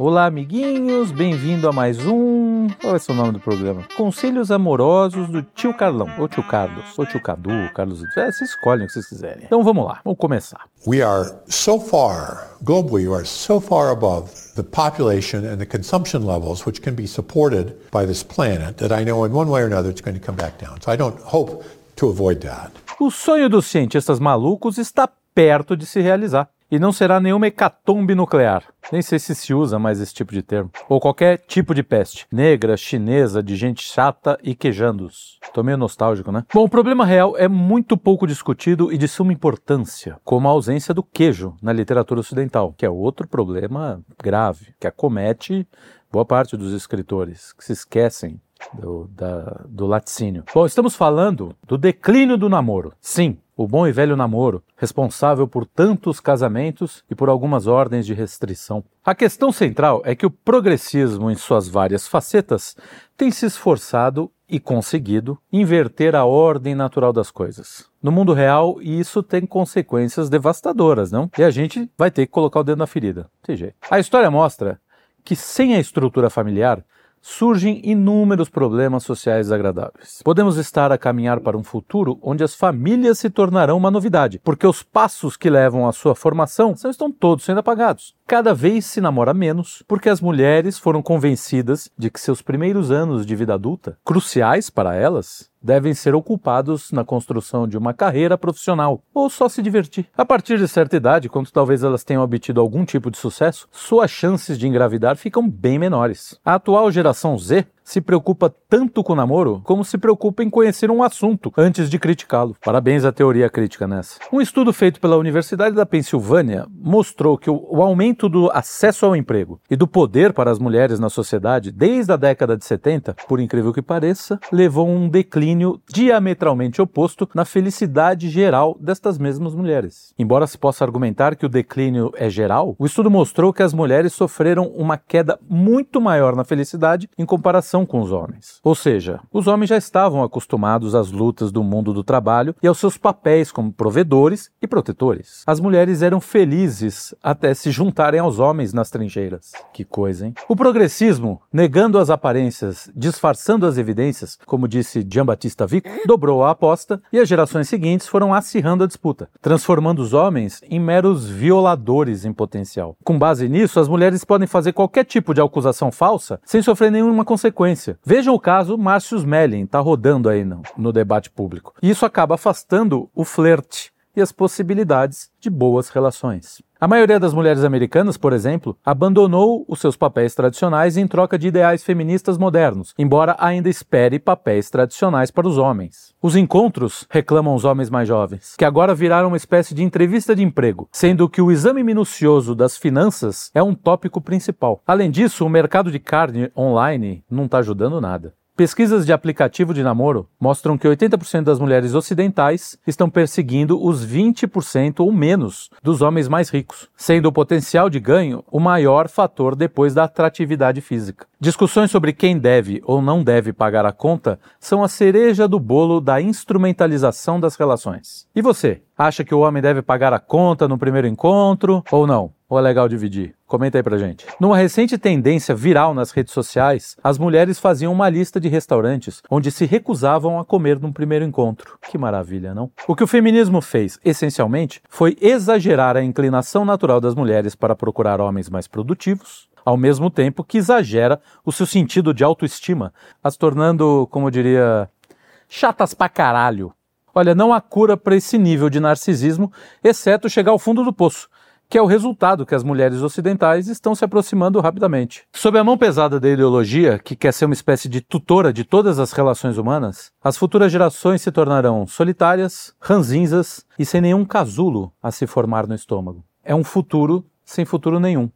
Olá, amiguinhos, bem-vindo a mais um. Qual é o nome do programa? Conselhos Amorosos do Tio Carlão, ou Tio Carlos, ou Tio Cadu, Carlos. É, vocês escolhem o que vocês quiserem. Então vamos lá, vamos começar. We are so far, globally, we are so far above the population and the consumption levels which can be supported by this planet that I know in one way or another it's going to come back down. So I don't hope to avoid that. O sonho dos cientistas malucos está perto de se realizar. E não será nenhuma hecatombe nuclear. Nem sei se se usa mais esse tipo de termo. Ou qualquer tipo de peste. Negra, chinesa, de gente chata e quejandos. Tô meio nostálgico, né? Bom, o problema real é muito pouco discutido e de suma importância, como a ausência do queijo na literatura ocidental, que é outro problema grave, que acomete boa parte dos escritores, que se esquecem do, da, do laticínio. Bom, estamos falando do declínio do namoro. Sim, o bom e velho namoro, responsável por tantos casamentos e por algumas ordens de restrição. A questão central é que o progressismo, em suas várias facetas, tem se esforçado e conseguido inverter a ordem natural das coisas. No mundo real, isso tem consequências devastadoras, não? E a gente vai ter que colocar o dedo na ferida. Jeito. A história mostra que sem a estrutura familiar, surgem inúmeros problemas sociais desagradáveis. Podemos estar a caminhar para um futuro onde as famílias se tornarão uma novidade, porque os passos que levam à sua formação estão todos sendo apagados. Cada vez se namora menos, porque as mulheres foram convencidas de que seus primeiros anos de vida adulta, cruciais para elas, devem ser ocupados na construção de uma carreira profissional ou só se divertir. A partir de certa idade, quando talvez elas tenham obtido algum tipo de sucesso, suas chances de engravidar ficam bem menores. A atual geração Z se preocupa tanto com o namoro como se preocupa em conhecer um assunto antes de criticá-lo. Parabéns à teoria crítica nessa. Um estudo feito pela Universidade da Pensilvânia mostrou que o aumento do acesso ao emprego e do poder para as mulheres na sociedade desde a década de 70, por incrível que pareça, levou a um declínio diametralmente oposto na felicidade geral destas mesmas mulheres. Embora se possa argumentar que o declínio é geral, o estudo mostrou que as mulheres sofreram uma queda muito maior na felicidade em comparação com os homens. Ou seja, os homens já estavam acostumados às lutas do mundo do trabalho e aos seus papéis como provedores e protetores. As mulheres eram felizes até se juntarem aos homens nas trincheiras. Que coisa, hein? O progressismo, negando as aparências, disfarçando as evidências, como disse Jean-Baptiste Vico, dobrou a aposta e as gerações seguintes foram acirrando a disputa, transformando os homens em meros violadores em potencial. Com base nisso, as mulheres podem fazer qualquer tipo de acusação falsa sem sofrer nenhuma consequência consequência. Vejam o caso Márcio Smelling, está rodando aí no, no debate público. E isso acaba afastando o flerte e as possibilidades de boas relações. A maioria das mulheres americanas, por exemplo, abandonou os seus papéis tradicionais em troca de ideais feministas modernos, embora ainda espere papéis tradicionais para os homens. Os encontros, reclamam os homens mais jovens, que agora viraram uma espécie de entrevista de emprego, sendo que o exame minucioso das finanças é um tópico principal. Além disso, o mercado de carne online não está ajudando nada. Pesquisas de aplicativo de namoro mostram que 80% das mulheres ocidentais estão perseguindo os 20% ou menos dos homens mais ricos, sendo o potencial de ganho o maior fator depois da atratividade física. Discussões sobre quem deve ou não deve pagar a conta são a cereja do bolo da instrumentalização das relações. E você? Acha que o homem deve pagar a conta no primeiro encontro ou não? Ou é legal dividir? Comenta aí pra gente. Numa recente tendência viral nas redes sociais, as mulheres faziam uma lista de restaurantes onde se recusavam a comer num primeiro encontro. Que maravilha, não? O que o feminismo fez, essencialmente, foi exagerar a inclinação natural das mulheres para procurar homens mais produtivos, ao mesmo tempo que exagera o seu sentido de autoestima, as tornando, como eu diria, chatas pra caralho. Olha, não há cura para esse nível de narcisismo, exceto chegar ao fundo do poço, que é o resultado que as mulheres ocidentais estão se aproximando rapidamente. Sob a mão pesada da ideologia, que quer ser uma espécie de tutora de todas as relações humanas, as futuras gerações se tornarão solitárias, ranzinzas e sem nenhum casulo a se formar no estômago. É um futuro sem futuro nenhum.